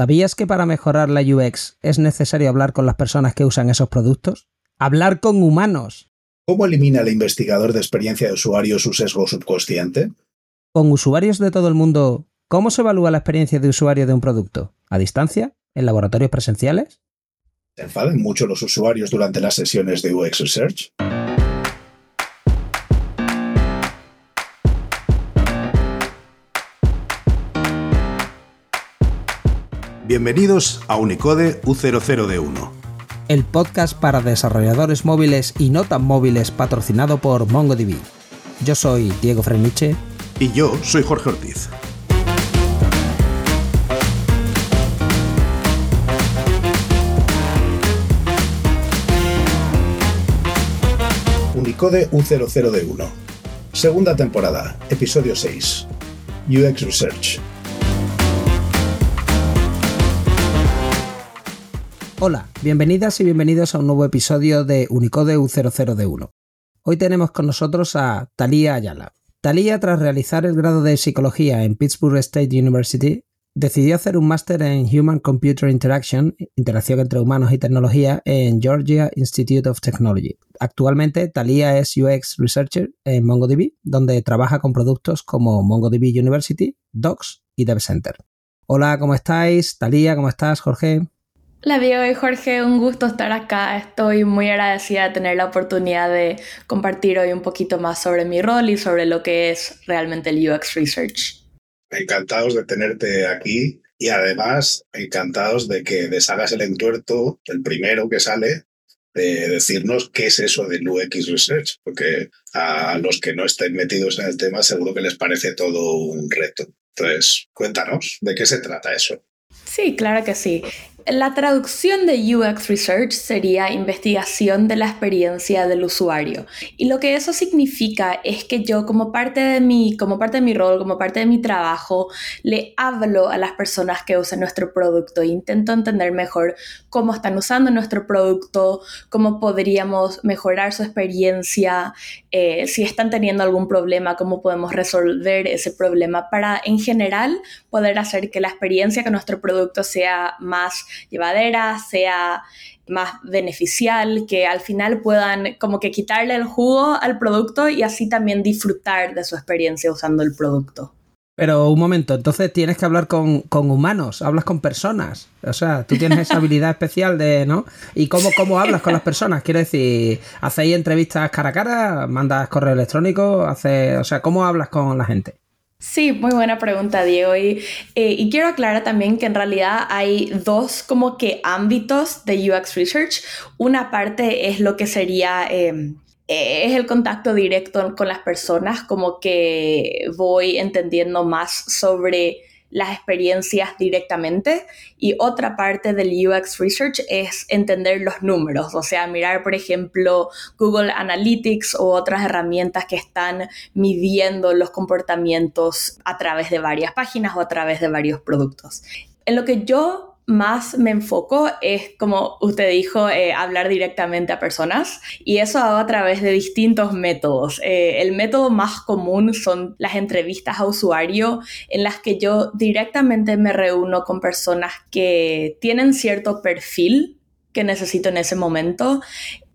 ¿Sabías que para mejorar la UX es necesario hablar con las personas que usan esos productos? Hablar con humanos. ¿Cómo elimina el investigador de experiencia de usuario su sesgo subconsciente? Con usuarios de todo el mundo, ¿cómo se evalúa la experiencia de usuario de un producto? ¿A distancia? ¿En laboratorios presenciales? ¿Se enfadan mucho los usuarios durante las sesiones de UX Research? Bienvenidos a Unicode U00D1. El podcast para desarrolladores móviles y no tan móviles patrocinado por MongoDB. Yo soy Diego Freniche. Y yo soy Jorge Ortiz. Unicode U00D1. Segunda temporada, episodio 6. UX Research. Hola, bienvenidas y bienvenidos a un nuevo episodio de Unicode U00D1. Hoy tenemos con nosotros a Talía Ayala. Talía, tras realizar el grado de psicología en Pittsburgh State University, decidió hacer un máster en Human Computer Interaction, interacción entre humanos y tecnología, en Georgia Institute of Technology. Actualmente, Talía es UX Researcher en MongoDB, donde trabaja con productos como MongoDB University, Docs y DevCenter. Hola, ¿cómo estáis? Talía, ¿cómo estás, Jorge? La Diego y Jorge, un gusto estar acá. Estoy muy agradecida de tener la oportunidad de compartir hoy un poquito más sobre mi rol y sobre lo que es realmente el UX Research. Encantados de tenerte aquí y además encantados de que deshagas el entuerto, el primero que sale, de decirnos qué es eso del UX Research, porque a los que no estén metidos en el tema seguro que les parece todo un reto. Entonces, cuéntanos, ¿de qué se trata eso? Sí, claro que sí. La traducción de UX Research sería investigación de la experiencia del usuario. Y lo que eso significa es que yo como parte de mi, como parte de mi rol, como parte de mi trabajo, le hablo a las personas que usan nuestro producto e intento entender mejor cómo están usando nuestro producto, cómo podríamos mejorar su experiencia, eh, si están teniendo algún problema, cómo podemos resolver ese problema para en general poder hacer que la experiencia con nuestro producto sea más llevadera, sea más beneficial, que al final puedan como que quitarle el jugo al producto y así también disfrutar de su experiencia usando el producto. Pero un momento, entonces tienes que hablar con, humanos, hablas con personas. O sea, tú tienes esa habilidad especial de, ¿no? ¿Y cómo, cómo hablas con las personas? Quiero decir, ¿hacéis entrevistas cara a cara? ¿Mandas correo electrónico? Hace, o sea, ¿cómo hablas con la gente? Sí, muy buena pregunta, Diego. Y, eh, y, quiero aclarar también que en realidad hay dos como que ámbitos de UX Research. Una parte es lo que sería... Em, es el contacto directo con las personas, como que voy entendiendo más sobre las experiencias directamente y otra parte del UX Research es entender los números, o sea, mirar, por ejemplo, Google Analytics o otras herramientas que están midiendo los comportamientos a través de varias páginas o a través de varios productos. En lo que yo más me enfoco es, como usted dijo, eh, hablar directamente a personas y eso hago a través de distintos métodos. Eh, el método más común son las entrevistas a usuario en las que yo directamente me reúno con personas que tienen cierto perfil que necesito en ese momento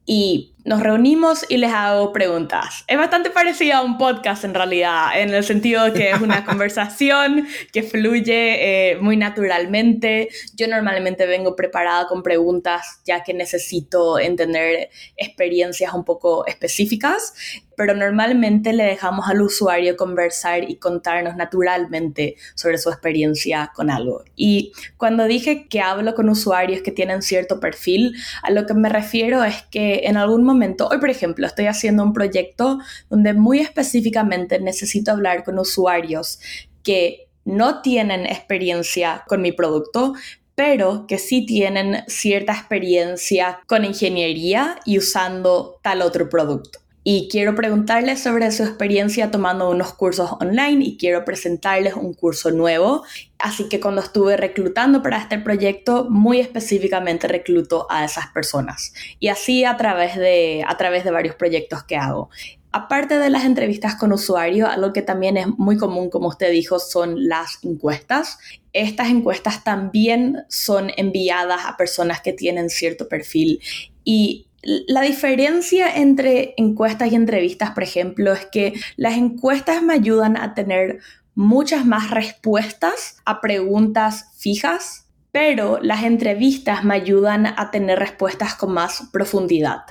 y nos reunimos y les hago preguntas. Es bastante parecido a un podcast en realidad, en el sentido de que es una conversación que fluye eh, muy naturalmente. Yo normalmente vengo preparada con preguntas ya que necesito entender experiencias un poco específicas pero normalmente le dejamos al usuario conversar y contarnos naturalmente sobre su experiencia con algo. Y cuando dije que hablo con usuarios que tienen cierto perfil, a lo que me refiero es que en algún momento, hoy por ejemplo, estoy haciendo un proyecto donde muy específicamente necesito hablar con usuarios que no tienen experiencia con mi producto, pero que sí tienen cierta experiencia con ingeniería y usando tal otro producto y quiero preguntarles sobre su experiencia tomando unos cursos online y quiero presentarles un curso nuevo. Así que cuando estuve reclutando para este proyecto, muy específicamente recluto a esas personas. Y así a través de, a través de varios proyectos que hago. aparte de las entrevistas con usuarios, algo que también es muy común, como usted dijo, son las encuestas. Estas encuestas también son enviadas a personas que tienen cierto perfil y la diferencia entre encuestas y entrevistas, por ejemplo, es que las encuestas me ayudan a tener muchas más respuestas a preguntas fijas, pero las entrevistas me ayudan a tener respuestas con más profundidad.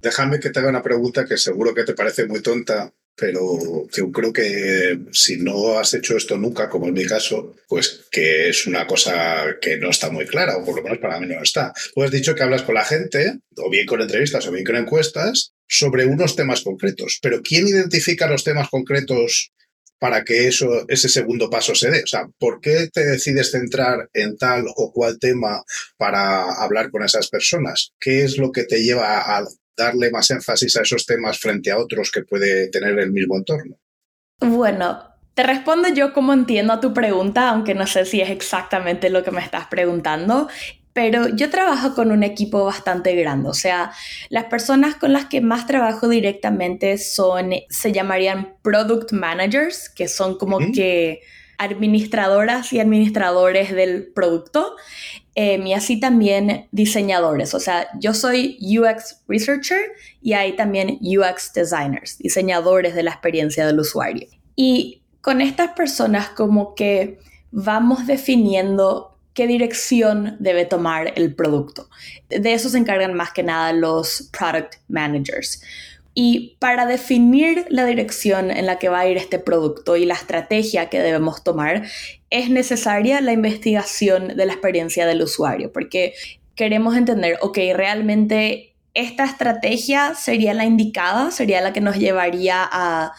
Déjame que te haga una pregunta que seguro que te parece muy tonta, pero yo creo que si no has hecho esto nunca, como en mi caso, pues que es una cosa que no está muy clara, o por lo menos para mí no está. Tú has dicho que hablas con la gente, o bien con entrevistas, o bien con encuestas, sobre unos temas concretos, pero ¿quién identifica los temas concretos para que eso, ese segundo paso se dé? O sea, ¿por qué te decides centrar en tal o cual tema para hablar con esas personas? ¿Qué es lo que te lleva a darle más énfasis a esos temas frente a otros que puede tener el mismo entorno? Bueno, te respondo yo como entiendo a tu pregunta, aunque no sé si es exactamente lo que me estás preguntando. Pero yo trabajo con un equipo bastante grande, o sea, las personas con las que más trabajo directamente son, se llamarían product managers, que son como que administradoras y administradores del producto. Em, y así también diseñadores. O sea, yo soy UX Researcher y hay también UX Designers, diseñadores de la experiencia del usuario. Y con estas personas como que vamos definiendo qué dirección debe tomar el producto. De eso se encargan más que nada los product managers. Y para definir la dirección en la que va a ir este producto y la estrategia que debemos tomar, es necesaria la investigación de la experiencia del usuario, porque queremos entender, ok, realmente esta estrategia sería la indicada, sería la que nos llevaría a,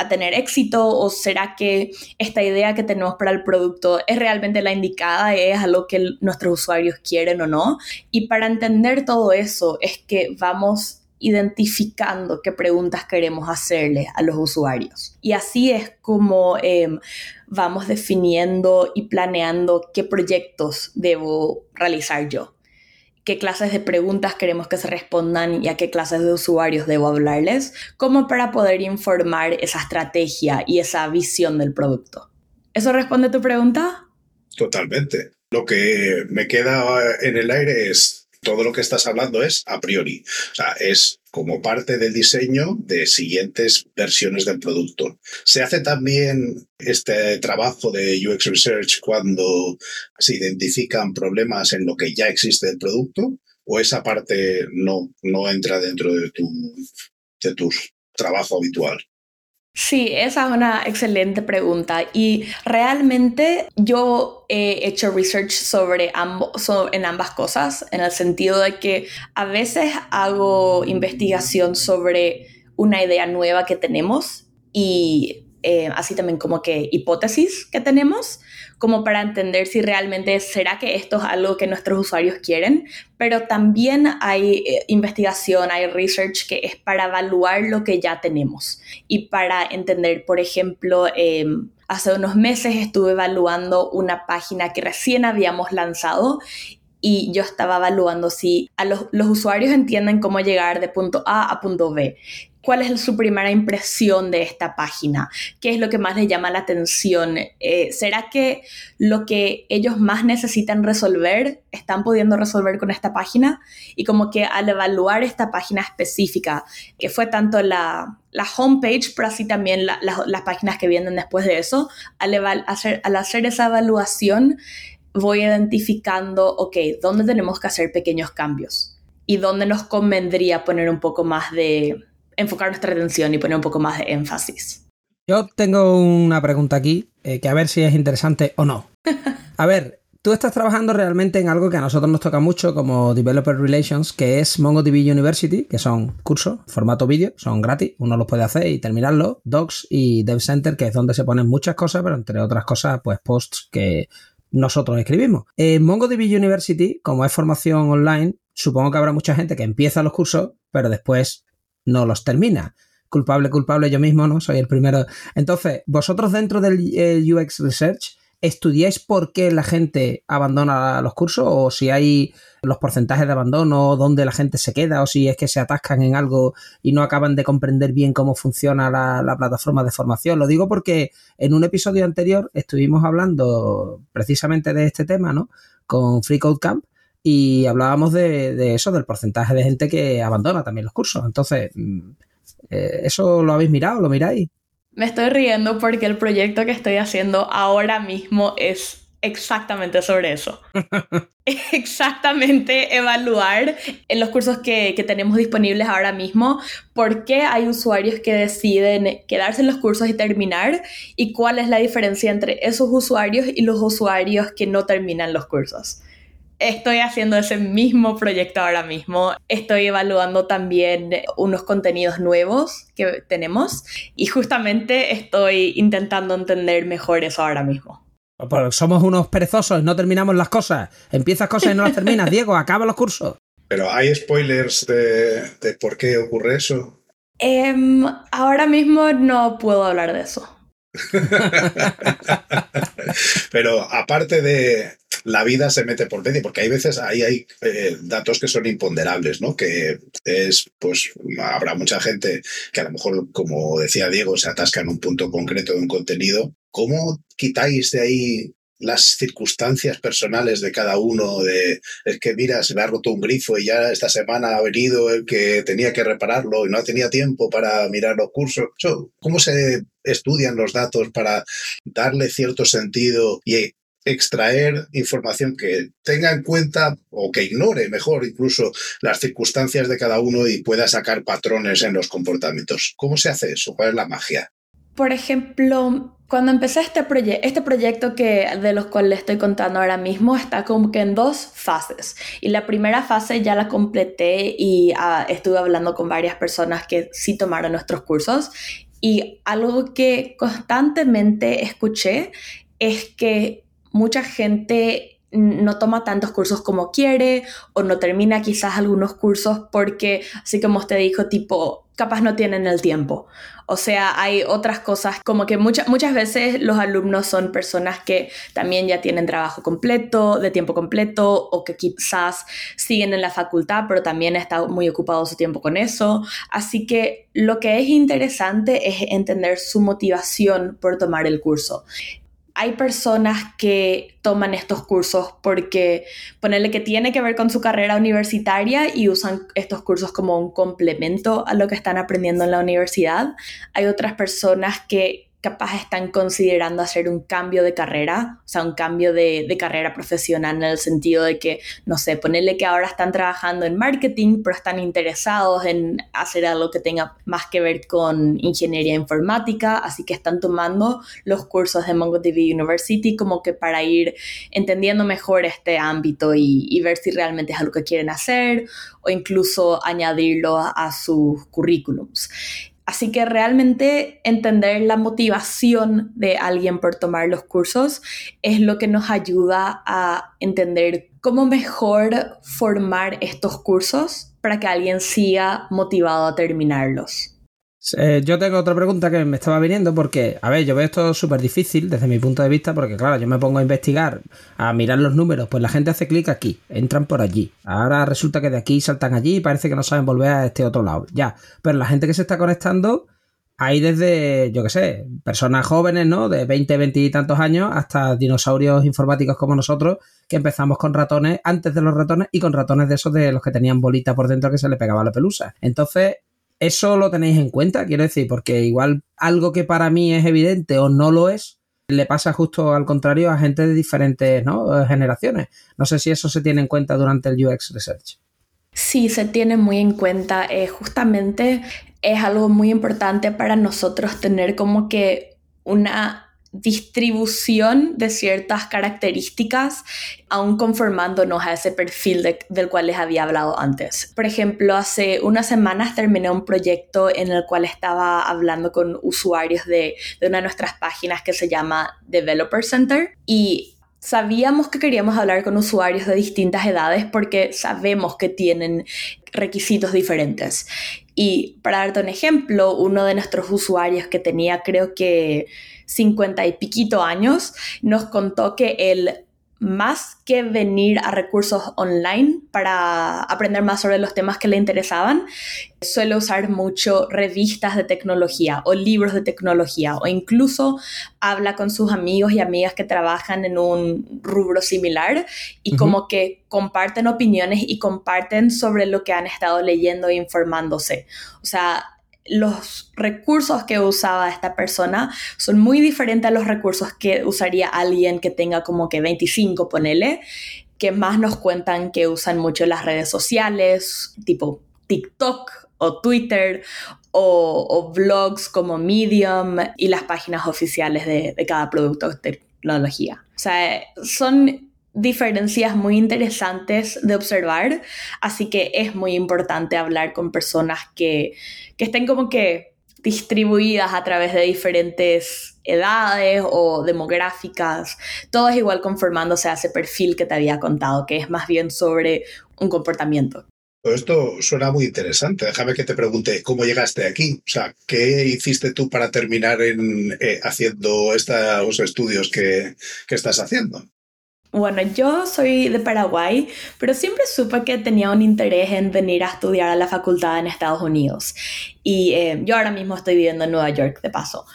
a tener éxito o será que esta idea que tenemos para el producto es realmente la indicada, es algo que nuestros usuarios quieren o no. Y para entender todo eso es que vamos identificando qué preguntas queremos hacerle a los usuarios. Y así es como em, vamos definiendo y planeando qué proyectos debo realizar yo, qué clases de preguntas queremos que se respondan y a qué clases de usuarios debo hablarles, como para poder informar esa estrategia y esa visión del producto. ¿Eso responde a tu pregunta? Totalmente. Lo que me queda en el aire es todo lo que estás hablando es a priori. O sea, es como parte del diseño de siguientes versiones del producto. Se hace también este trabajo de UX Research cuando se identifican problemas en lo que ya existe del producto o esa parte no, no entra dentro de tu, de tu trabajo habitual. Sí, esa es una excelente pregunta. Y realmente yo he hecho research sobre ambos, en ambas cosas, en el sentido de que a veces hago investigación sobre una idea nueva que tenemos y eh, así también como que hipótesis que tenemos, como para entender si realmente será que esto es algo que nuestros usuarios quieren, pero también hay eh, investigación, hay research que es para evaluar lo que ya tenemos y para entender, por ejemplo, em, hace unos meses estuve evaluando una página que recién habíamos lanzado y yo estaba evaluando si a los, los, usuarios entienden cómo llegar de punto A a punto B cuál es su primera impresión de esta página, qué es lo que más les llama la atención, eh, ¿será que lo que ellos más necesitan resolver están pudiendo resolver con esta página? Y como que al evaluar esta página específica, que fue tanto la, la homepage, pero así también las páginas que vienen después de eso, al, hacer, al hacer esa evaluación, voy identificando, ok, ¿dónde tenemos que hacer pequeños cambios? Y dónde nos convendría poner un poco más de, enfocar nuestra atención y poner un poco más de énfasis. Yo tengo una pregunta aquí, eh, que a ver si es interesante o no. A ver, tú estás trabajando realmente en algo que a nosotros nos toca mucho como Developer Relations, que es MongoDB University, que son cursos, formato vídeo, son gratis, uno los puede hacer y terminarlo, Docs y Dev Center, que es donde se ponen muchas cosas, pero entre otras cosas, pues posts que nosotros escribimos. En MongoDB University, como es formación online, supongo que habrá mucha gente que empieza los cursos, pero después no los termina. Culpable, culpable yo mismo, ¿no? Soy el primero. Entonces, vosotros dentro del eh, UX Research, ¿estudiáis por qué la gente abandona los cursos o si hay los porcentajes de abandono, dónde la gente se queda o si es que se atascan en algo y no acaban de comprender bien cómo funciona la, plataforma de formación? Lo digo porque en un episodio anterior estuvimos hablando precisamente de este tema, ¿no? Con Free Code Camp y hablábamos de, eso, del porcentaje de gente que abandona también los cursos. Entonces, mm, eh, ¿eso lo habéis mirado? ¿Lo miráis? Me estoy riendo porque el proyecto que estoy haciendo ahora mismo es exactamente sobre eso. exactamente evaluar en los cursos que, que, tenemos disponibles ahora mismo por qué hay usuarios que deciden quedarse en los cursos y terminar y cuál es la diferencia entre esos usuarios y los usuarios que no terminan los cursos. Estoy haciendo ese mismo proyecto ahora mismo. Estoy evaluando también unos contenidos nuevos que tenemos y justamente estoy intentando entender mejor eso ahora mismo. Pues somos unos perezosos, no terminamos las cosas. Empiezas cosas y no las terminas, Diego, acaba los cursos. Pero hay spoilers de, por qué ocurre eso. Em, ahora mismo no puedo hablar de eso. Pero aparte de, la vida se mete por medio, porque hay veces ahí hay eh, datos que son imponderables, ¿no? Que es, pues, habrá mucha gente que a lo mejor, como decía Diego, se atasca en un punto concreto de un contenido. ¿Cómo quitáis de ahí las circunstancias personales de cada uno, de es que mira, se me ha roto un grifo y ya esta semana ha venido el que tenía que repararlo y no tenía tiempo para mirar los cursos. ¿Cómo se estudian los datos para darle cierto sentido y extraer información que tenga en cuenta o que ignore mejor incluso las circunstancias de cada uno y pueda sacar patrones en los comportamientos. ¿Cómo se hace eso? ¿Cuál es la magia? Por ejemplo, cuando empecé este, proyecto este proyecto que, de los cuales estoy contando ahora mismo está como que en dos fases. Y la primera fase ya la completé y ah, estuve hablando con varias personas que sí tomaron nuestros cursos. Y algo que constantemente escuché es que mucha gente no toma tantos cursos como quiere o no termina quizás algunos cursos porque, así como usted dijo, tipo, capaz no tienen el tiempo. O sea, hay otras cosas como que muchas muchas veces los alumnos son personas que también ya tienen trabajo completo, de tiempo completo, o que quizás siguen en la facultad, pero también están muy ocupado su tiempo con eso. Así que lo que es interesante es entender su motivación por tomar el curso hay personas que toman estos cursos porque ponerle que tiene que ver con su carrera universitaria y usan estos cursos como un complemento a lo que están aprendiendo en la universidad. Hay otras personas que capaz están considerando hacer un cambio de carrera, o sea, un cambio de, carrera profesional en el sentido de que, no sé, ponerle que ahora están trabajando en marketing, pero están interesados en hacer algo que tenga más que ver con ingeniería informática, así que están tomando los cursos de MongoDB University como que para ir entendiendo mejor este ámbito y, ver si realmente es algo que quieren hacer o incluso añadirlo a sus currículums. Así que realmente entender la motivación de alguien por tomar los cursos es lo que nos ayuda a entender cómo mejor formar estos cursos para que alguien siga motivado a terminarlos. Eh, yo tengo otra pregunta que me estaba viniendo porque, a ver, yo veo esto súper difícil desde mi punto de vista porque, claro, yo me pongo a investigar, a mirar los números, pues la gente hace clic aquí, entran por allí. Ahora resulta que de aquí saltan allí y parece que no saben volver a este otro lado. Ya, pero la gente que se está conectando, hay desde, yo qué sé, personas jóvenes, ¿no? De 20, 20 y tantos años hasta dinosaurios informáticos como nosotros, que empezamos con ratones antes de los ratones y con ratones de esos de los que tenían bolita por dentro que se le pegaba la pelusa. Entonces, ¿Eso lo tenéis en cuenta? Quiero decir, porque igual algo que para mí es evidente o no lo es, le pasa justo al contrario a gente de diferentes generaciones. No sé si eso se tiene en cuenta durante el UX Research. Sí, se tiene muy en cuenta. Eh, justamente es algo muy importante para nosotros tener como que una distribución de ciertas características, aún conformándonos a ese perfil del cual les había hablado antes. Por ejemplo, hace unas semanas terminé un proyecto en el cual estaba hablando con usuarios de, de una de nuestras páginas que se llama Developer Center y sabíamos que queríamos hablar con usuarios de distintas edades porque sabemos que tienen requisitos diferentes. Y para darte un ejemplo, uno de nuestros usuarios que tenía creo que 50 y piquito años nos contó que él más que venir a recursos online para aprender más sobre los temas que le interesaban, suele usar mucho revistas de tecnología o libros de tecnología o incluso habla con sus amigos y amigas que trabajan en un rubro similar y como que comparten opiniones y comparten sobre lo que han estado leyendo e informándose. O sea, los recursos que usaba esta persona son muy diferentes a los recursos que usaría alguien que tenga como que 25, ponele, que más nos cuentan que usan mucho las redes sociales, tipo TikTok o Twitter o, blogs como Medium y las páginas oficiales de, cada producto de tecnología. O sea, son diferencias muy interesantes de observar, así que es muy importante hablar con personas que, que estén como que distribuidas a través de diferentes edades o demográficas, todas igual conformándose a ese perfil que te había contado, que es más bien sobre un comportamiento. esto suena muy interesante. Déjame que te pregunte cómo llegaste aquí. O sea, ¿qué hiciste tú para terminar en, eh, haciendo estos estudios que, que estás haciendo? Bueno, yo soy de Paraguay, pero siempre supe que tenía un interés en venir a estudiar a la facultad en Estados Unidos. Y eh, yo ahora mismo estoy viviendo en Nueva York, de paso.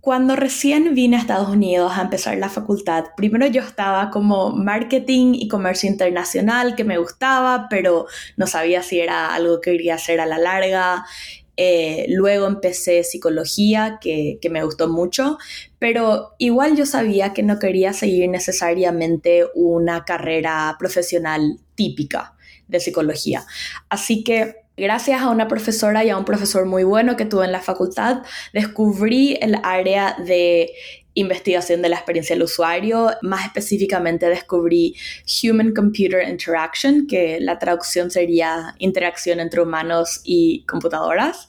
Cuando recién vine a Estados Unidos a empezar la facultad, primero yo estaba como marketing y comercio internacional, que me gustaba, pero no sabía si era algo que quería hacer a la larga. Eh, luego empecé psicología, que, que, me gustó mucho, pero igual yo sabía que no quería seguir necesariamente una carrera profesional típica de psicología. Así que gracias a una profesora y a un profesor muy bueno que tuve en la facultad, descubrí el área de investigación de la experiencia del usuario. Más específicamente descubrí Human Computer Interaction, que la traducción sería interacción entre humanos y computadoras.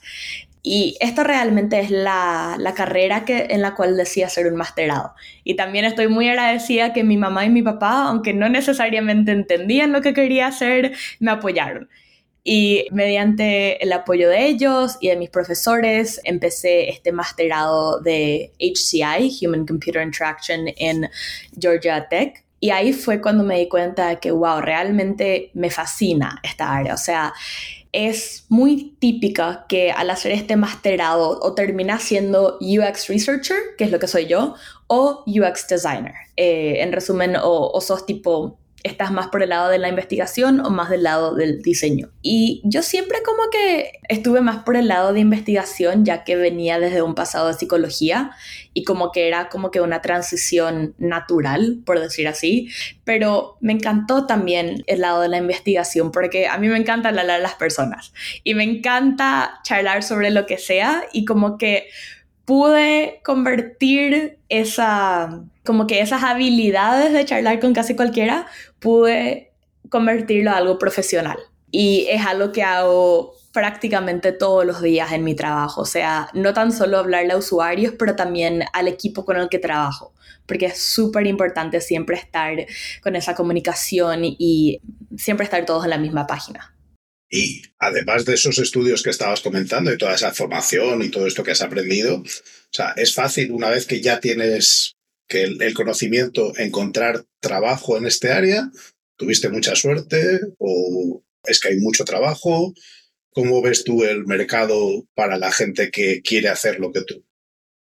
Y esto realmente es la, la, carrera que, en la cual decía hacer un masterado. Y también estoy muy agradecida que mi mamá y mi papá, aunque no necesariamente entendían lo que quería hacer, me apoyaron. Y mediante el apoyo de ellos y de mis profesores, empecé este masterado de HCI, Human Computer Interaction, en Georgia Tech. Y ahí fue cuando me di cuenta que, wow, realmente me fascina esta área. O sea, es muy típica que al hacer este masterado o terminas siendo UX Researcher, que es lo que soy yo, o UX Designer. Eh, en resumen, o, o sos tipo estás más por el lado de la investigación o más del lado del diseño. Y yo siempre como que estuve más por el lado de investigación, ya que venía desde un pasado de psicología y como que era como que una transición natural, por decir así. Pero me encantó también el lado de la investigación, porque a mí me encanta hablar a las personas y me encanta charlar sobre lo que sea y como que pude convertir esa, como que esas habilidades de charlar con casi cualquiera, pude convertirlo a algo profesional. Y es algo que hago prácticamente todos los días en mi trabajo. O sea, no tan solo hablarle a usuarios, pero también al equipo con el que trabajo. Porque es súper importante siempre estar con esa comunicación y siempre estar todos en la misma página. Y además de esos estudios que estabas comentando y toda esa formación y todo esto que has aprendido, o sea, es fácil una vez que ya tienes que el, conocimiento encontrar trabajo en este área. ¿Tuviste mucha suerte o es que hay mucho trabajo? ¿Cómo ves tú el mercado para la gente que quiere hacer lo que tú?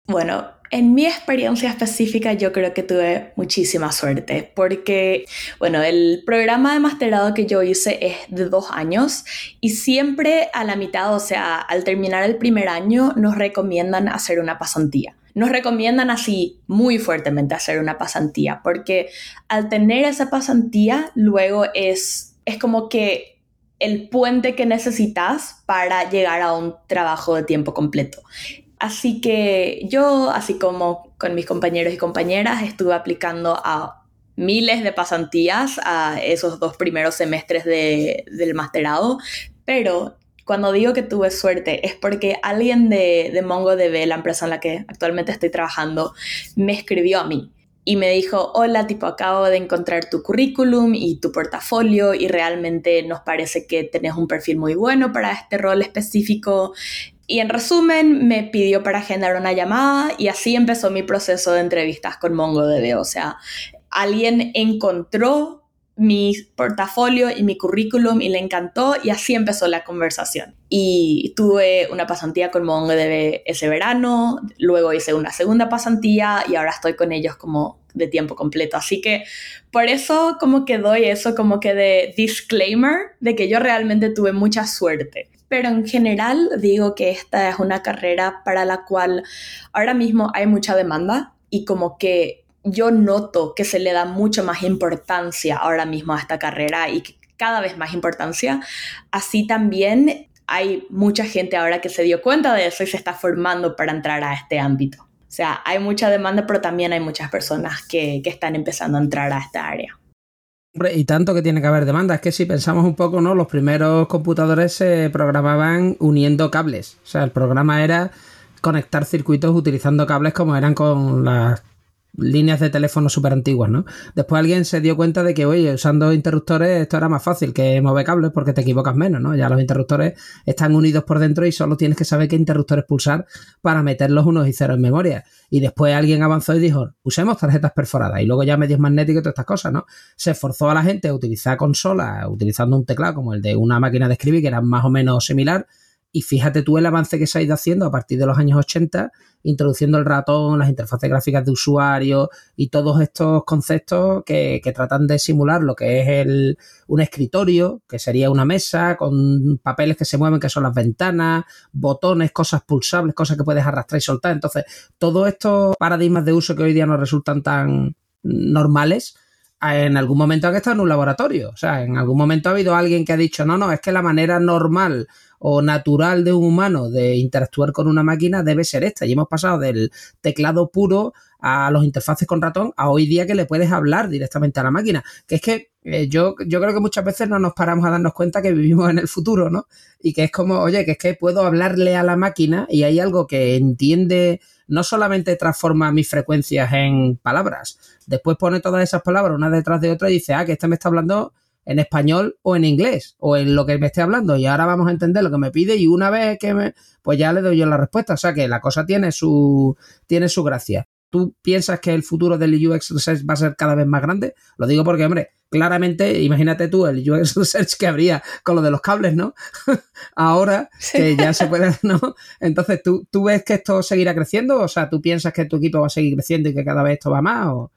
Bueno, en mi experiencia específica yo creo que tuve muchísima suerte porque, bueno, el programa de masterado que yo hice es de dos años y siempre a la mitad, o sea, al terminar el primer año, nos recomiendan hacer una pasantía. Nos recomiendan así muy fuertemente hacer una pasantía porque al tener esa pasantía luego es, es como que el puente que necesitas para llegar a un trabajo de tiempo completo. Así que yo, así como con mis compañeros y compañeras, estuve aplicando a miles de pasantías a esos dos primeros semestres del masterado, pero cuando digo que tuve suerte es porque alguien de, de MongoDB, la empresa en la que actualmente estoy trabajando, me escribió a mí y me dijo, hola, tipo, acabo de encontrar tu currículum y tu portafolio y realmente nos parece que tenés un perfil muy bueno para este rol específico. Y en resumen, me pidió para agendar una llamada y así empezó mi proceso de entrevistas con MongoDB. O sea, alguien encontró mi portafolio y mi currículum y le encantó y así empezó la conversación. Y tuve una pasantía con MongoDB ese verano, luego hice una segunda pasantía y ahora estoy con ellos como de tiempo completo. Así que por eso como que doy eso como que de disclaimer de que yo realmente tuve mucha suerte. Pero en general digo que esta es una carrera para la cual ahora mismo hay mucha demanda y como que yo noto que se le da mucho más importancia ahora mismo a esta carrera y cada vez más importancia. Así también hay mucha gente ahora que se dio cuenta de eso y se está formando para entrar a este ámbito. O sea, hay mucha demanda, pero también hay muchas personas que, que están empezando a entrar a esta área. Y tanto que tiene que haber demanda. Es que si pensamos un poco, ¿no? Los primeros computadores se programaban uniendo cables. O sea, el programa era conectar circuitos utilizando cables como eran con las líneas de teléfono súper antiguas, ¿no? Después alguien se dio cuenta de que, oye, usando interruptores esto era más fácil que mover cables porque te equivocas menos, ¿no? Ya los interruptores están unidos por dentro y solo tienes que saber qué interruptores pulsar para meter los unos y ceros en memoria. Y después alguien avanzó y dijo, usemos tarjetas perforadas y luego ya medios magnéticos y todas estas cosas, ¿no? Se forzó a la gente a utilizar consolas utilizando un teclado como el de una máquina de escribir que era más o menos similar y fíjate tú el avance que se ha ido haciendo a partir de los años 80, introduciendo el ratón, las interfaces gráficas de usuario y todos estos conceptos que, tratan de simular lo que es el, un escritorio, que sería una mesa con papeles que se mueven, que son las ventanas, botones, cosas pulsables, cosas que puedes arrastrar y soltar. Entonces, todos estos paradigmas de uso que hoy día nos resultan tan normales, en algún momento han estado en un laboratorio. O sea, en algún momento ha habido alguien que ha dicho, no, no, es que la manera normal o natural de un humano de interactuar con una máquina debe ser esta. Y hemos pasado del teclado puro a los interfaces con ratón a hoy día que le puedes hablar directamente a la máquina. Que es que eh, yo, yo creo que muchas veces no nos paramos a darnos cuenta que vivimos en el futuro, ¿no? Y que es como, oye, que es que puedo hablarle a la máquina y hay algo que entiende, no solamente transforma mis frecuencias en palabras, después pone todas esas palabras una detrás de otra y dice, ah, que este me está hablando en español o en inglés o en lo que me esté hablando y ahora vamos a entender lo que me pide y una vez que me pues ya le doy yo la respuesta, o sea que la cosa tiene su tiene su gracia. ¿Tú piensas que el futuro del UX Research va a ser cada vez más grande? Lo digo porque, hombre, claramente, imagínate tú el UX Research que habría con lo de los cables, ¿no? Ahora que ya se puede, ¿no? Entonces, ¿tú, ¿tú ves que esto seguirá creciendo? O sea, ¿tú piensas que tu equipo va a seguir creciendo y que cada vez esto va más? O...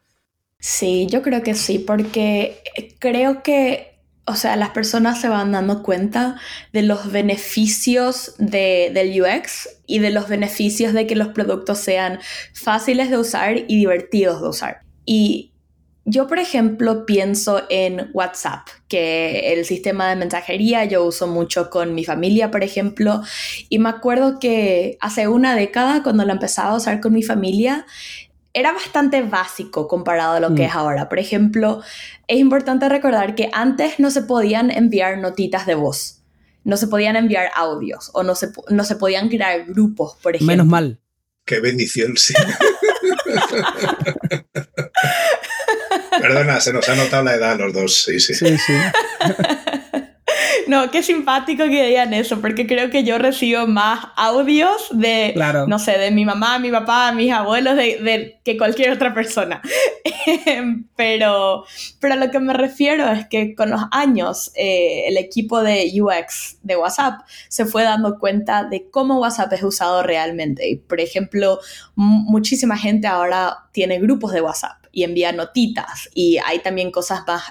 Sí, yo creo que sí, porque creo que, o sea, las personas se van dando cuenta de los beneficios de, del UX y de los beneficios de que los productos sean fáciles de usar y divertidos de usar. Y yo, por ejemplo, pienso en WhatsApp, que el sistema de mensajería yo uso mucho con mi familia, por ejemplo, y me acuerdo que hace una década, cuando lo empezaba a usar con mi familia, era bastante básico comparado a lo que mm. es ahora. Por ejemplo, es importante recordar que antes no se podían enviar notitas de voz, no se podían enviar audios o no se, no se podían crear grupos, por ejemplo. Menos mal. Qué bendición, sí. Perdona, se nos ha notado la edad a los dos, sí, sí. Sí, sí. No, qué simpático que digan eso, porque creo que yo recibo más audios de, no sé, de mi mamá, mi papá, mis abuelos, de, que cualquier otra persona. pero, pero a lo que me refiero es que con los años eh, el equipo de UX de WhatsApp se fue dando cuenta de cómo WhatsApp es usado realmente. Y, por ejemplo, muchísima gente ahora tiene grupos de WhatsApp y envía notitas y hay también cosas más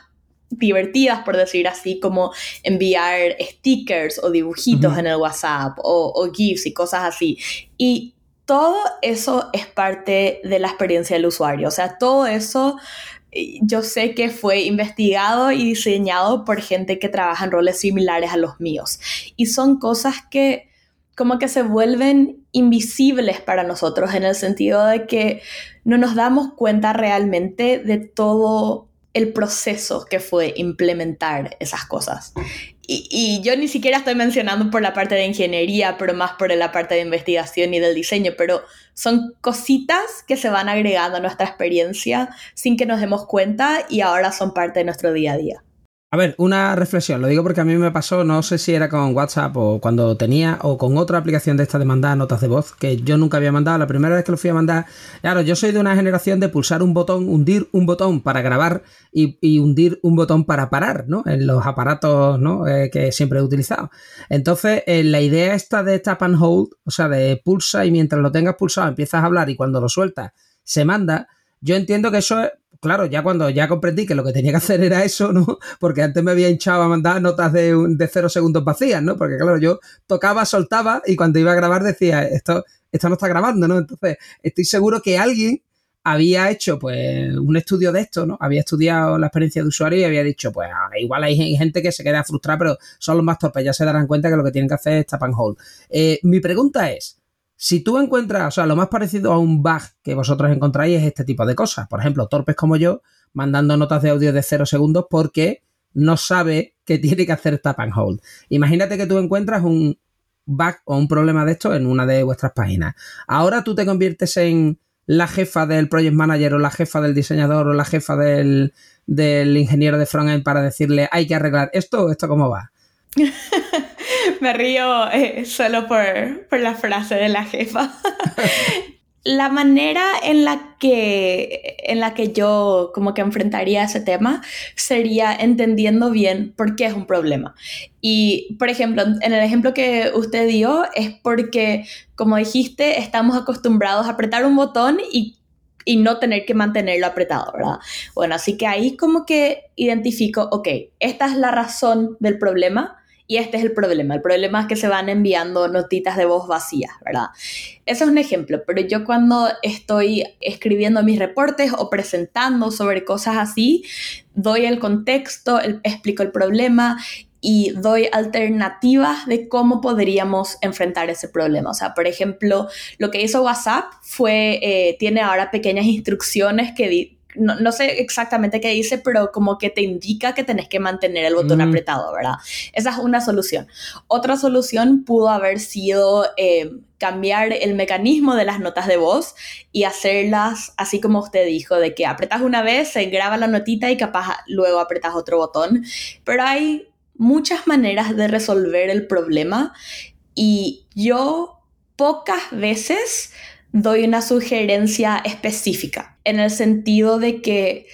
divertidas, por decir así, como enviar stickers o dibujitos en el WhatsApp o, o GIFs y cosas así. Y todo eso es parte de la experiencia del usuario. O sea, todo eso eh, yo sé que fue investigado y diseñado por gente que trabaja en roles similares a los míos. Y son cosas que como que se vuelven invisibles para nosotros en el sentido de que no nos damos cuenta realmente de todo el proceso que fue implementar esas cosas. Y, yo ni siquiera estoy mencionando por la parte de ingeniería, pero más por la parte de investigación y del diseño, pero son cositas que se van agregando a nuestra experiencia sin que nos demos cuenta y ahora son parte de nuestro día a día. A ver, una reflexión, lo digo porque a mí me pasó, no sé si era con WhatsApp o cuando tenía, o con otra aplicación de esta de mandar notas de voz, que yo nunca había mandado, la primera vez que lo fui a mandar, claro, yo soy de una generación de pulsar un botón, hundir un botón para grabar y, hundir un botón para parar, ¿no? En los aparatos, ¿no? Eh, que siempre he utilizado. Entonces, eh, la idea esta de tap and hold, o sea, de pulsa y mientras lo tengas pulsado empiezas a hablar y cuando lo sueltas se manda, yo entiendo que eso es claro, ya cuando ya comprendí que lo que tenía que hacer era eso, ¿no? Porque antes me había hinchado a mandar notas de, de cero segundos vacías, ¿no? Porque claro, yo tocaba, soltaba y cuando iba a grabar decía, esto, esto no está grabando, ¿no? Entonces, estoy seguro que alguien había hecho pues un estudio de esto, ¿no? Había estudiado la experiencia de usuario y había dicho, pues ah, igual hay gente que se queda frustrada, pero son los más torpes, ya se darán cuenta que lo que tienen que hacer es tap and hold. Eh, mi pregunta es, si tú encuentras, o sea, lo más parecido a un bug que vosotros encontráis es este tipo de cosas. Por ejemplo, torpes como yo, mandando notas de audio de cero segundos porque no sabe que tiene que hacer tap and hold. Imagínate que tú encuentras un bug o un problema de esto en una de vuestras páginas. Ahora tú te conviertes en la jefa del project manager o la jefa del diseñador o la jefa del, del ingeniero de frontend para decirle hay que arreglar esto o esto cómo va. Me río eh, solo por, por, la frase de la jefa. la manera en la que en la que yo como que enfrentaría ese tema sería entendiendo bien por qué es un problema. Y por ejemplo, en el ejemplo que usted dio es porque como dijiste, estamos acostumbrados a apretar un botón y y no tener que mantenerlo apretado, ¿verdad? Bueno, así que ahí como que identifico, ok, esta es la razón del problema, y este es el problema. El problema es que se van enviando notitas de voz vacías, ¿verdad? Ese es un ejemplo, pero yo cuando estoy escribiendo mis reportes o presentando sobre cosas así, doy el contexto, explico el problema y doy alternativas de cómo podríamos enfrentar ese problema. O sea, por ejemplo, lo que hizo WhatsApp fue, eh, tiene ahora pequeñas instrucciones que no, sé exactamente qué dice, pero como que te indica que tenés que mantener el botón mm. apretado, ¿verdad? Esa es una solución. Otra solución pudo haber sido eh, cambiar el mecanismo de las notas de voz y hacerlas así como usted dijo, de que apretas una vez, se graba la notita y capaz luego apretas otro botón. Pero hay muchas maneras de resolver el problema y yo pocas veces doy una sugerencia específica, en el sentido de que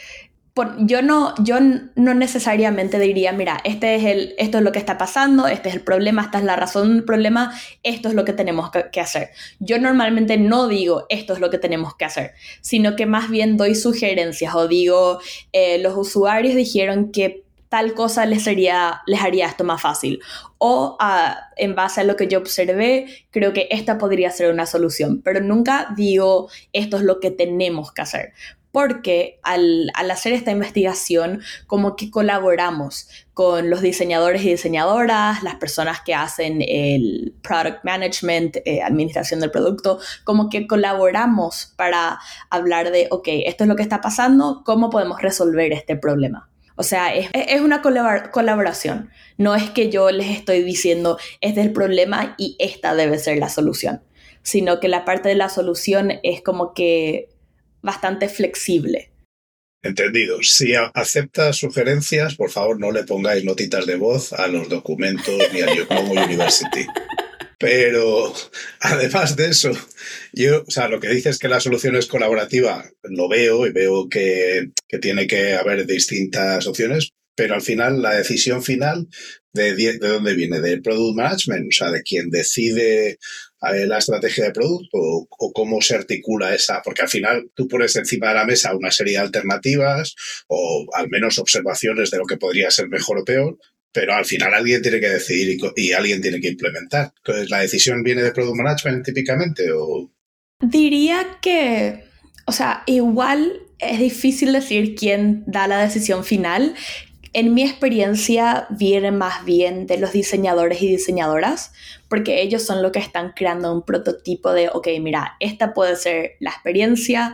yo no, yo no necesariamente diría, mira, este es el, esto es lo que está pasando, este es el problema, esta es la razón del problema, esto es lo que tenemos que, hacer. Yo normalmente no digo esto es lo que tenemos que hacer, sino que más bien doy sugerencias o digo, eh, los usuarios dijeron que tal cosa les, sería, les haría esto más fácil. O ah, en base a lo que yo observé, creo que esta podría ser una solución, pero nunca digo esto es lo que tenemos que hacer. Porque al, hacer esta investigación, como que colaboramos con los diseñadores y diseñadoras, las personas que hacen el product management, eh, administración del producto, como que colaboramos para hablar de, ok, esto es lo que está pasando, ¿cómo podemos resolver este problema? O sea, es, una colaboración. No es que yo les estoy diciendo, este es el problema y esta debe ser la solución, sino que la parte de la solución es como que bastante flexible. Entendido. Si acepta sugerencias, por favor no le pongáis notitas de voz a los documentos ni a Yokomo University. Pero además de eso, yo, o sea, lo que dices que la solución es colaborativa, lo veo y veo que, que tiene que haber distintas opciones, pero al final la decisión final de, de dónde viene, del product management, o sea, de quien decide eh, la estrategia de producto o, o, cómo se articula esa, porque al final tú pones encima de la mesa una serie de alternativas o al menos observaciones de lo que podría ser mejor o peor, pero al final alguien tiene que decidir y, alguien tiene que implementar. Entonces, ¿la decisión viene de Product Management típicamente o...? Diría que, o sea, igual es difícil decir quién da la decisión final. En mi experiencia viene más bien de los diseñadores y diseñadoras, porque ellos son los que están creando un prototipo de, ok, mira, esta puede ser la experiencia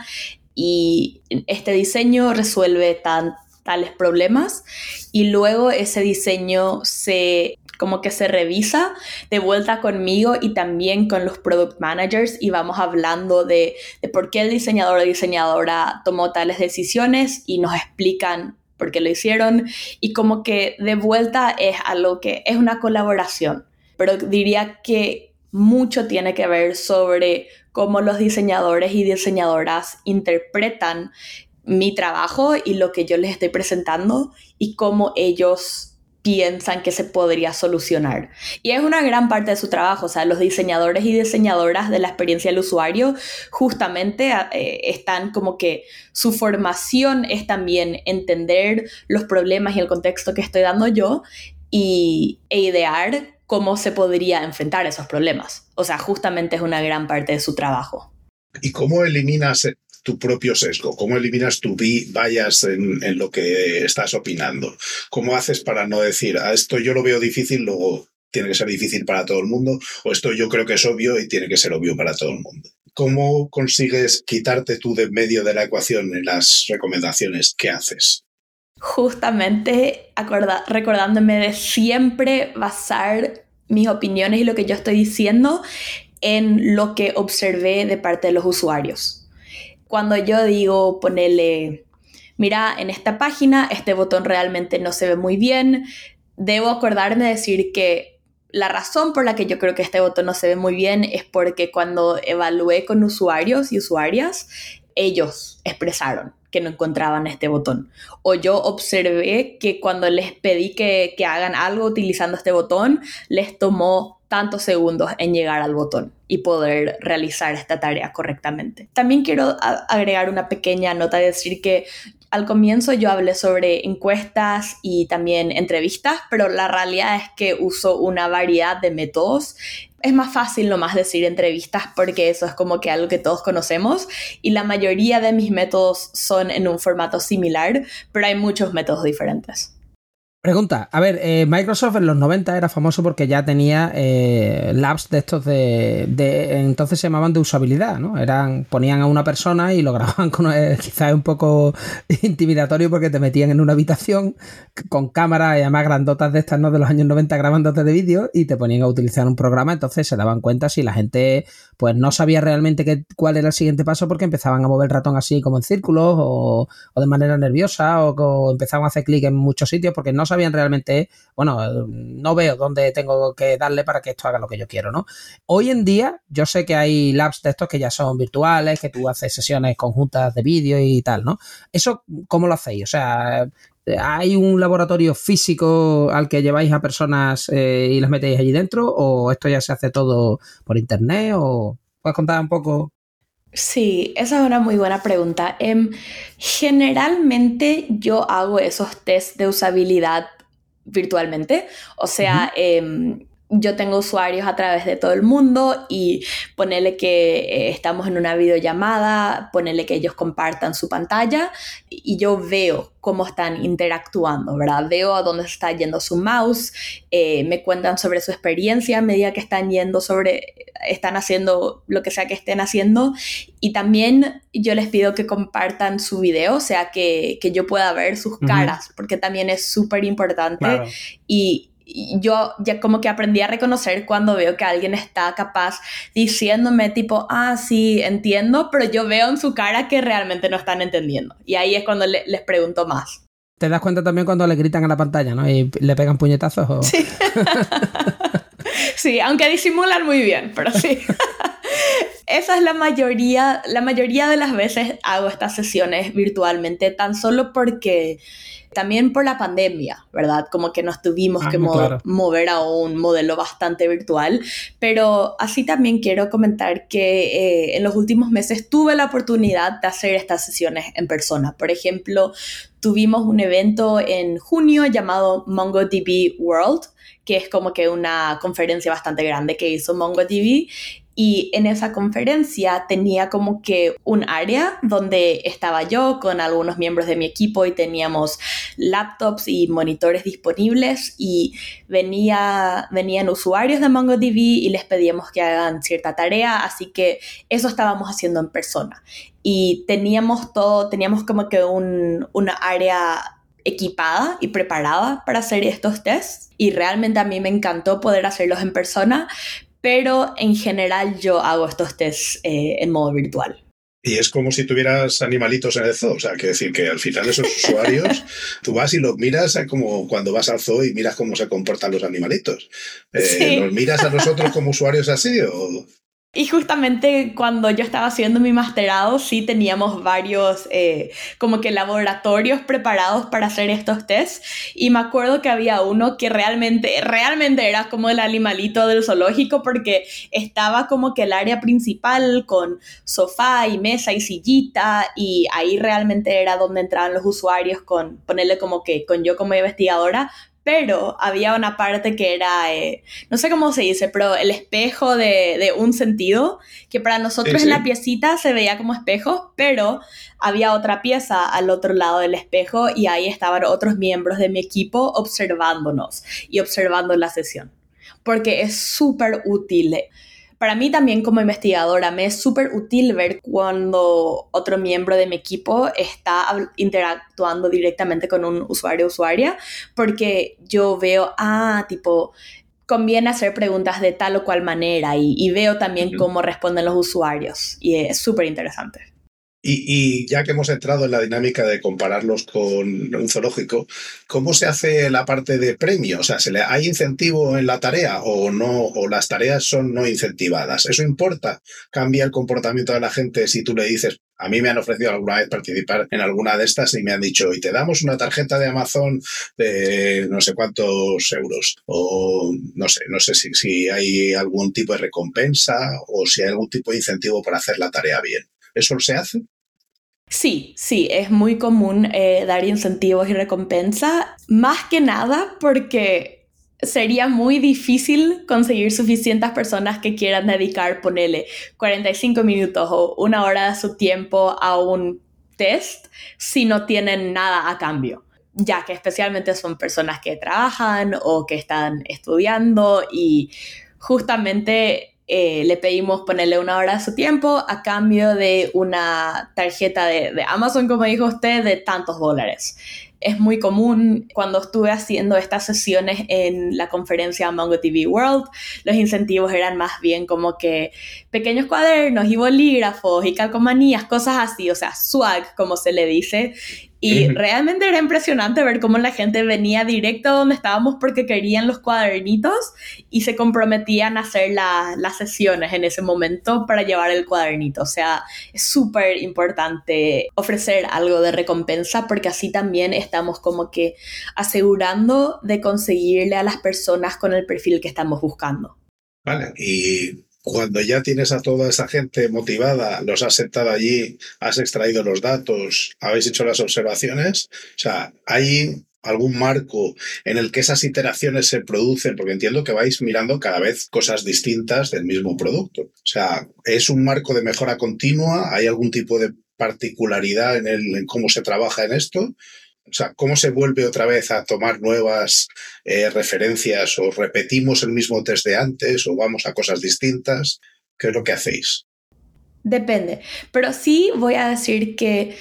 y este diseño resuelve tan, tales problemas y luego ese diseño se como que se revisa de vuelta conmigo y también con los product managers y vamos hablando de, de por qué el diseñador o diseñadora tomó tales decisiones y nos explican por qué lo hicieron. Y como que de vuelta es algo que es una colaboración, pero diría que mucho tiene que ver sobre cómo los diseñadores y diseñadoras interpretan mi trabajo y lo que yo les estoy presentando y cómo ellos piensan que se podría solucionar. Y es una gran parte de su trabajo, o sea, los diseñadores y diseñadoras de la experiencia del usuario justamente eh, están como que su formación es también entender los problemas y el contexto que estoy dando yo y, e idear cómo se podría enfrentar esos problemas. O sea, justamente es una gran parte de su trabajo. ¿Y cómo eliminas tu propio sesgo? ¿Cómo eliminas tu bias en, en lo que estás opinando? ¿Cómo haces para no decir, a ah, esto yo lo veo difícil, luego tiene que ser difícil para todo el mundo, o esto yo creo que es obvio y tiene que ser obvio para todo el mundo? ¿Cómo consigues quitarte tú de medio de la ecuación en las recomendaciones que haces? Justamente recordándome de siempre basar mis opiniones y lo que yo estoy diciendo en lo que observé de parte de los usuarios cuando yo digo ponerle, mira, en esta página este botón realmente no se ve muy bien, debo acordarme de decir que la razón por la que yo creo que este botón no se ve muy bien es porque cuando evalué con usuarios y usuarias, ellos expresaron que no encontraban este botón. O yo observé que cuando les pedí que, que hagan algo utilizando este botón, les tomó tantos segundos en llegar al botón y poder realizar esta tarea correctamente. También quiero agregar una pequeña nota de decir que al comienzo yo hablé sobre encuestas y también entrevistas, pero la realidad es que uso una variedad de métodos. Es más fácil nomás decir entrevistas porque eso es como que algo que todos conocemos y la mayoría de mis métodos son en un formato similar, pero hay muchos métodos diferentes. Pregunta, a ver, eh, Microsoft en los 90 era famoso porque ya tenía eh, labs de estos de, Entonces se llamaban de usabilidad, ¿no? Eran, ponían a una persona y lo grababan con... Eh, quizás un poco intimidatorio porque te metían en una habitación con cámaras y además grandotas de estas, ¿no? De los años 90 grabándote de vídeo y te ponían a utilizar un programa, entonces se daban cuenta si la gente pues no sabía realmente qué, cuál era el siguiente paso porque empezaban a mover el ratón así como en círculos o, de manera nerviosa o, o empezaban a hacer clic en muchos sitios porque no sabían bien realmente, bueno, no veo dónde tengo que darle para que esto haga lo que yo quiero, ¿no? Hoy en día, yo sé que hay labs de estos que ya son virtuales, que tú haces sesiones conjuntas de vídeo y tal, ¿no? ¿Eso cómo lo hacéis? O sea, ¿Hay un laboratorio físico al que lleváis a personas eh, y las metéis allí dentro? ¿O esto ya se hace todo por internet? ¿O puedes contar un poco? Sí, esa es una muy buena pregunta. Em, generalmente yo hago esos test de usabilidad virtualmente. O sea, yo tengo usuarios a través de todo el mundo y ponerle que eh, estamos en una videollamada, ponerle que ellos compartan su pantalla y yo veo cómo están interactuando, ¿verdad? Veo a dónde está yendo su mouse, eh, me cuentan sobre su experiencia a medida que están yendo sobre, están haciendo lo que sea que estén haciendo y también yo les pido que compartan su video, o sea, que, que yo pueda ver sus caras, porque también es súper importante y yo ya como que aprendí a reconocer cuando veo que alguien está capaz diciéndome tipo, ah, sí, entiendo, pero yo veo en su cara que realmente no están entendiendo. Y ahí es cuando les pregunto más. ¿Te das cuenta también cuando le gritan a la pantalla, ¿no? Y le pegan puñetazos. Sí. sí, aunque disimulan muy bien, pero sí. Esa es la mayoría, la mayoría de las veces hago estas sesiones virtualmente, tan solo porque también por la pandemia, ¿verdad? Como que nos tuvimos ah, que mover a un modelo bastante virtual, pero así también quiero comentar que eh, en los últimos meses tuve la oportunidad de hacer estas sesiones en persona. Por ejemplo, tuvimos un evento en junio llamado MongoDB World, que es como que una conferencia bastante grande que hizo MongoDB y en esa conferencia tenía como que un área donde estaba yo con algunos miembros de mi equipo y teníamos laptops y monitores disponibles y venía, venían usuarios de MongoDB y les pedíamos que hagan cierta tarea, así que eso estábamos haciendo en persona. Y teníamos todo, teníamos como que un, una área equipada y preparada para hacer estos tests y realmente a mí me encantó poder hacerlos en persona, pero en general yo hago estos tests eh, en modo virtual. Y es como si tuvieras animalitos en el zoo. O sea, que decir que al final esos usuarios, tú vas y los miras como cuando vas al zoo y miras cómo se comportan los animalitos. Eh, ¿Los miras a nosotros como usuarios así o...? Y justamente cuando yo estaba haciendo mi masterado, sí teníamos varios eh, como que laboratorios preparados para hacer estos tests. Y me acuerdo que había uno que realmente, realmente era como el animalito del zoológico porque estaba como que el área principal con sofá y mesa y sillita y ahí realmente era donde entraban los usuarios con ponerle como que con yo como investigadora pero había una parte que era, eh, no sé cómo se dice, pero el espejo de, un sentido, que para nosotros en la piecita se veía como espejo, pero había otra pieza al otro lado del espejo y ahí estaban otros miembros de mi equipo observándonos y observando la sesión, porque es súper útil para mí también como investigadora me es súper útil ver cuando otro miembro de mi equipo está interactuando directamente con un usuario o usuaria, porque yo veo, ah, tipo, conviene hacer preguntas de tal o cual manera y, veo también cómo responden los usuarios y es súper interesante. Y, ya que hemos entrado en la dinámica de compararlos con un zoológico, ¿cómo se hace la parte de premio? O sea, ¿se le, ¿hay incentivo en la tarea o no? ¿O las tareas son no incentivadas? ¿Eso importa? ¿Cambia el comportamiento de la gente si tú le dices, a mí me han ofrecido alguna vez participar en alguna de estas y me han dicho, y te damos una tarjeta de Amazon de no sé cuántos euros. O no sé, no sé si, si hay algún tipo de recompensa o si hay algún tipo de incentivo para hacer la tarea bien. ¿Eso se hace? Sí, sí, es muy común eh, dar incentivos y recompensa, más que nada porque sería muy difícil conseguir suficientes personas que quieran dedicar, ponele 45 minutos o una hora de su tiempo a un test si no tienen nada a cambio, ya que especialmente son personas que trabajan o que están estudiando y justamente eh, le pedimos ponerle una hora de su tiempo a cambio de una tarjeta de, Amazon, como dijo usted, de tantos dólares. Es muy común cuando estuve haciendo estas sesiones en la conferencia MongoDB World, los incentivos eran más bien como que pequeños cuadernos y bolígrafos y calcomanías, cosas así, o sea, swag, como se le dice, y realmente era impresionante ver cómo la gente venía directo donde estábamos porque querían los cuadernitos y se comprometían a hacer las sesiones en ese momento para llevar el cuadernito. O sea, es súper importante ofrecer algo de recompensa porque así también estamos como que asegurando de conseguirle a las personas con el perfil que estamos buscando. Vale, y cuando ya tienes a toda esa gente motivada, los has sentado allí, has extraído los datos, habéis hecho las observaciones, o sea, hay algún marco en el que esas iteraciones se producen, porque entiendo que vais mirando cada vez cosas distintas del mismo producto. O sea, ¿es un marco de mejora continua? ¿Hay algún tipo de particularidad en, el, en cómo se trabaja en esto? O sea, ¿cómo se vuelve otra vez a tomar nuevas eh, referencias o repetimos el mismo test de antes o vamos a cosas distintas? ¿Qué es lo que hacéis? Depende, pero sí voy a decir que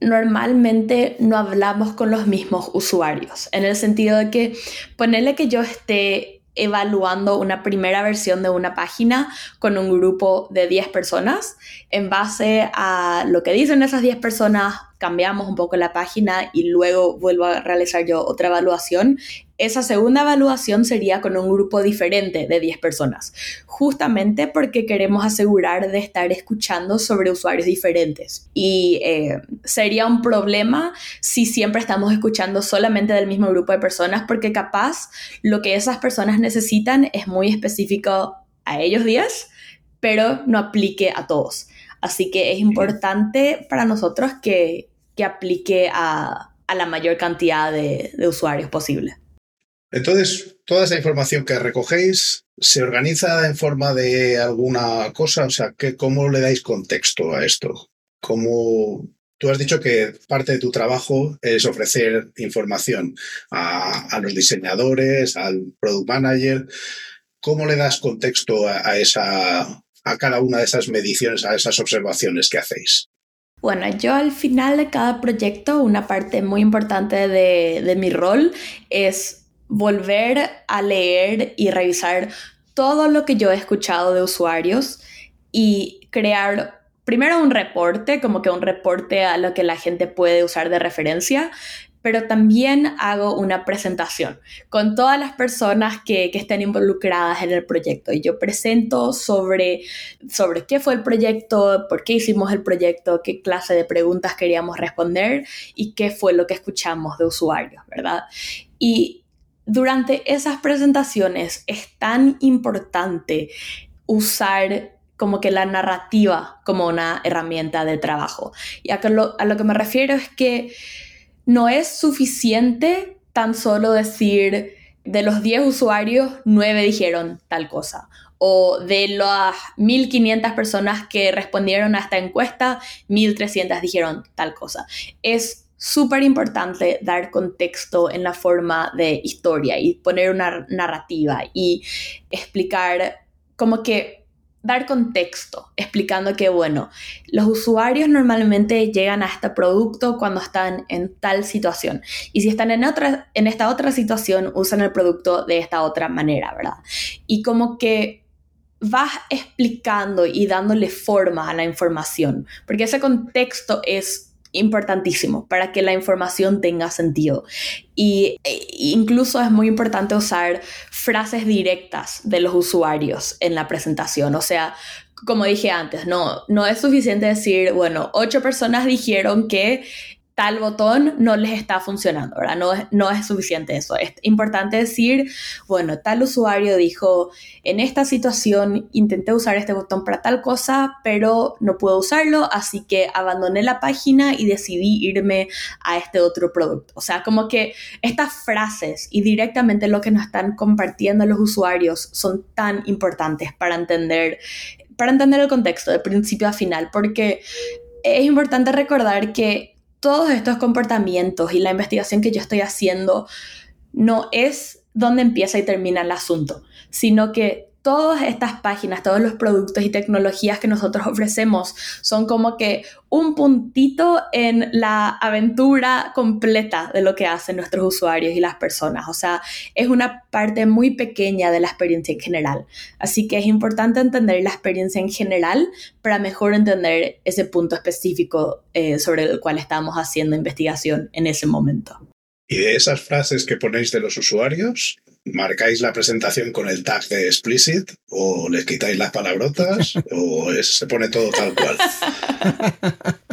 normalmente no hablamos con los mismos usuarios, en el sentido de que ponerle que yo esté evaluando una primera versión de una página con un grupo de 10 personas. En base a lo que dicen esas 10 personas, cambiamos un poco la página y luego vuelvo a realizar yo otra evaluación. Esa segunda evaluación sería con un grupo diferente de 10 personas, justamente porque queremos asegurar de estar escuchando sobre usuarios diferentes. Y eh, sería un problema si siempre estamos escuchando solamente del mismo grupo de personas, porque capaz lo que esas personas necesitan es muy específico a ellos 10, pero no aplique a todos. Así que es importante para nosotros que, aplique a, la mayor cantidad de, usuarios posible. Entonces, toda esa información que recogéis se organiza en forma de alguna cosa, o sea, ¿cómo le dais contexto a esto? ¿Cómo, Tú has dicho que parte de tu trabajo es ofrecer información a, los diseñadores, al product manager. ¿Cómo le das contexto a, esa, a cada una de esas mediciones, a esas observaciones que hacéis? Bueno, yo al final de cada proyecto, una parte muy importante de, de mi rol es volver a leer y revisar todo lo que yo he escuchado de usuarios y crear primero un reporte, como que un reporte a lo que la gente puede usar de referencia, pero también hago una presentación con todas las personas que, que, estén involucradas en el proyecto y yo presento sobre, sobre qué fue el proyecto, por qué hicimos el proyecto, qué clase de preguntas queríamos responder y qué fue lo que escuchamos de usuarios, ¿verdad? Y durante esas presentaciones es tan importante usar como que la narrativa como una herramienta de trabajo. Y a lo, a lo que me refiero es que no es suficiente tan solo decir de los 10 usuarios, 9 dijeron tal cosa. O de las 1.500 personas que respondieron a esta encuesta, 1.300 dijeron tal cosa. Es súper importante dar contexto en la forma de historia y poner una narrativa y explicar como que dar contexto, explicando que, bueno, los usuarios normalmente llegan a este producto cuando están en tal situación. Y si están en, otra, en esta otra situación, usan el producto de esta otra manera, ¿verdad? Y como que vas explicando y dándole forma a la información, porque ese contexto es importantísimo para que la información tenga sentido. Y e, incluso es muy importante usar frases directas de los usuarios en la presentación. O sea, como dije antes, no, no es suficiente decir, bueno, ocho personas dijeron que tal botón no les está funcionando, ¿verdad? No es, no es suficiente eso. Es importante decir, bueno, tal usuario dijo, en esta situación intenté usar este botón para tal cosa, pero no puedo usarlo, así que abandoné la página y decidí irme a este otro producto. O sea, como que estas frases y directamente lo que nos están compartiendo los usuarios son tan importantes para entender, para entender el contexto de principio a final, porque es importante recordar que todos estos comportamientos y la investigación que yo estoy haciendo no es donde empieza y termina el asunto, sino que todas estas páginas, todos los productos y tecnologías que nosotros ofrecemos son como que un puntito en la aventura completa de lo que hacen nuestros usuarios y las personas. O sea, es una parte muy pequeña de la experiencia en general. Así que es importante entender la experiencia en general para mejor entender ese punto específico eh, sobre el cual estamos haciendo investigación en ese momento. Y de esas frases que ponéis de los usuarios, marcáis la presentación con el tag de explicit o les quitáis las palabrotas o se pone todo tal cual.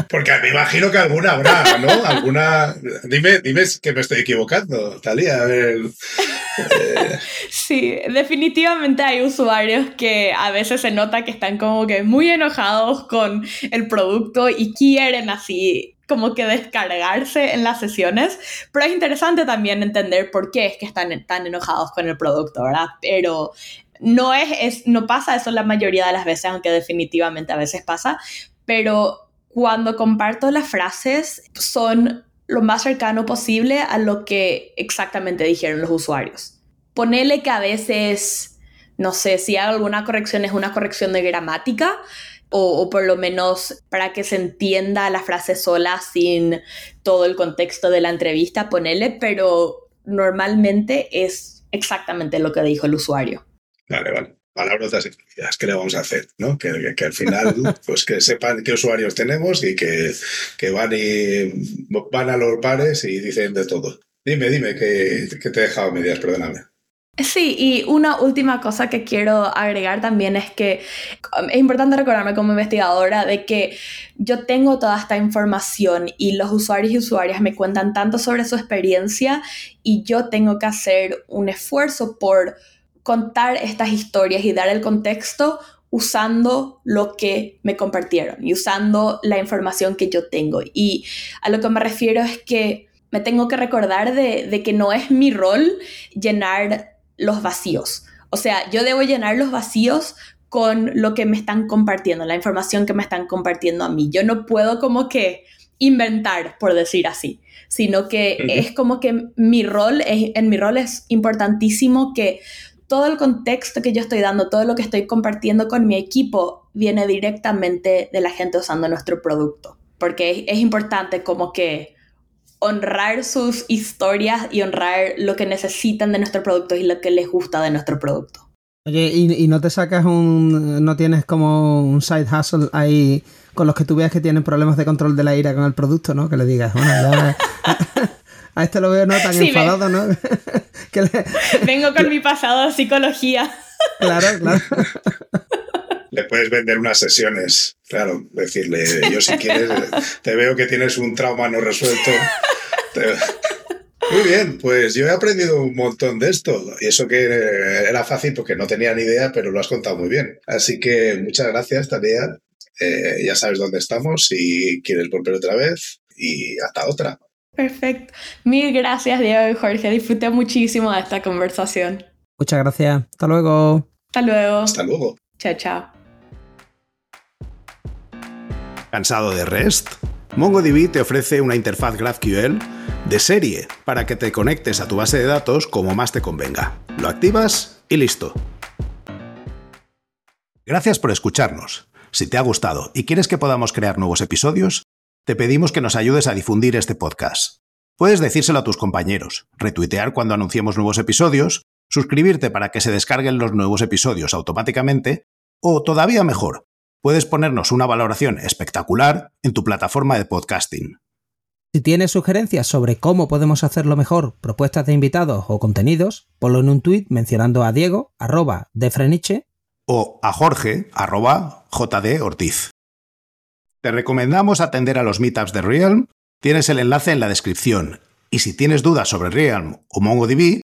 Porque me imagino que alguna habrá, ¿no? Alguna. Dime, dime que me estoy equivocando, Talía. A ver. Eh. Sí, definitivamente hay usuarios que a veces se nota que están como que muy enojados con el producto y quieren así como que descargarse en las sesiones, pero es interesante también entender por qué es que están tan enojados con el producto, ¿verdad? Pero no es, es, no pasa eso la mayoría de las veces, aunque definitivamente a veces pasa, pero cuando comparto las frases son lo más cercano posible a lo que exactamente dijeron los usuarios. Ponele que a veces, no sé, si hago alguna corrección es una corrección de gramática, o, por lo menos para que se entienda la frase sola sin todo el contexto de la entrevista, ponele, pero normalmente es exactamente lo que dijo el usuario. Vale, vale. Palabras ¿qué le vamos a hacer? ¿no? Que, que, al final, pues que sepan qué usuarios tenemos y que, que, van, y, van a los pares y dicen de todo. Dime, dime, que, que te he dejado medias, perdóname. Sí, y una última cosa que quiero agregar también es que um, es importante recordarme como investigadora de que yo tengo toda esta información y los usuarios y usuarias me cuentan tanto sobre su experiencia y yo tengo que hacer un esfuerzo por contar estas historias y dar el contexto usando lo que me compartieron y usando la información que yo tengo. Y a lo que me refiero es que me tengo que recordar de, de que no es mi rol llenar los vacíos. O sea, yo debo llenar los vacíos con lo que me están compartiendo, la información que me están compartiendo a mí. Yo no puedo como que inventar, por decir así, sino que es como que mi rol, es, en mi rol es importantísimo que todo el contexto que yo estoy dando, todo lo que estoy compartiendo con mi equipo, viene directamente de la gente usando nuestro producto. porque es, importante como que honrar sus historias y honrar lo que necesitan de nuestro producto y lo que les gusta de nuestro producto. Oye, ¿y, no te sacas un... no tienes como un side hustle ahí con los que tú veas que tienen problemas de control de la ira con el producto, ¿no? Que le digas, bueno, ya... a este lo veo no tan enfadado, ¿no? Vengo con mi pasado de psicología. claro, claro. Le puedes vender unas sesiones, claro, decirle, yo si quieres, te veo que tienes un trauma no resuelto. Muy bien, pues yo he aprendido un montón de esto. Y eso que era fácil porque no tenía ni idea, pero lo has contado muy bien. Así que muchas gracias, Tania. Eh, ya sabes dónde estamos si quieres volver otra vez y hasta otra. Perfecto. Mil gracias, Diego y Jorge. Disfruté muchísimo de esta conversación. Muchas gracias. Hasta luego. Hasta luego. Hasta luego. Chao, chao. ¿Cansado de REST? MongoDB te ofrece una interfaz GraphQL de serie para que te conectes a tu base de datos como más te convenga. Lo activas y listo. Gracias por escucharnos. Si te ha gustado y quieres que podamos crear nuevos episodios, te pedimos que nos ayudes a difundir este podcast. Puedes decírselo a tus compañeros, retuitear cuando anunciemos nuevos episodios, suscribirte para que se descarguen los nuevos episodios automáticamente, o todavía mejor, puedes ponernos una valoración espectacular en tu plataforma de podcasting. Si tienes sugerencias sobre cómo podemos hacerlo mejor, propuestas de invitados o contenidos, ponlo en un tuit mencionando a Diego, arroba de Freniche, o a Jorge, arroba JD Ortiz. Te recomendamos atender a los meetups de Realm, tienes el enlace en la descripción, y si tienes dudas sobre Realm o MongoDB,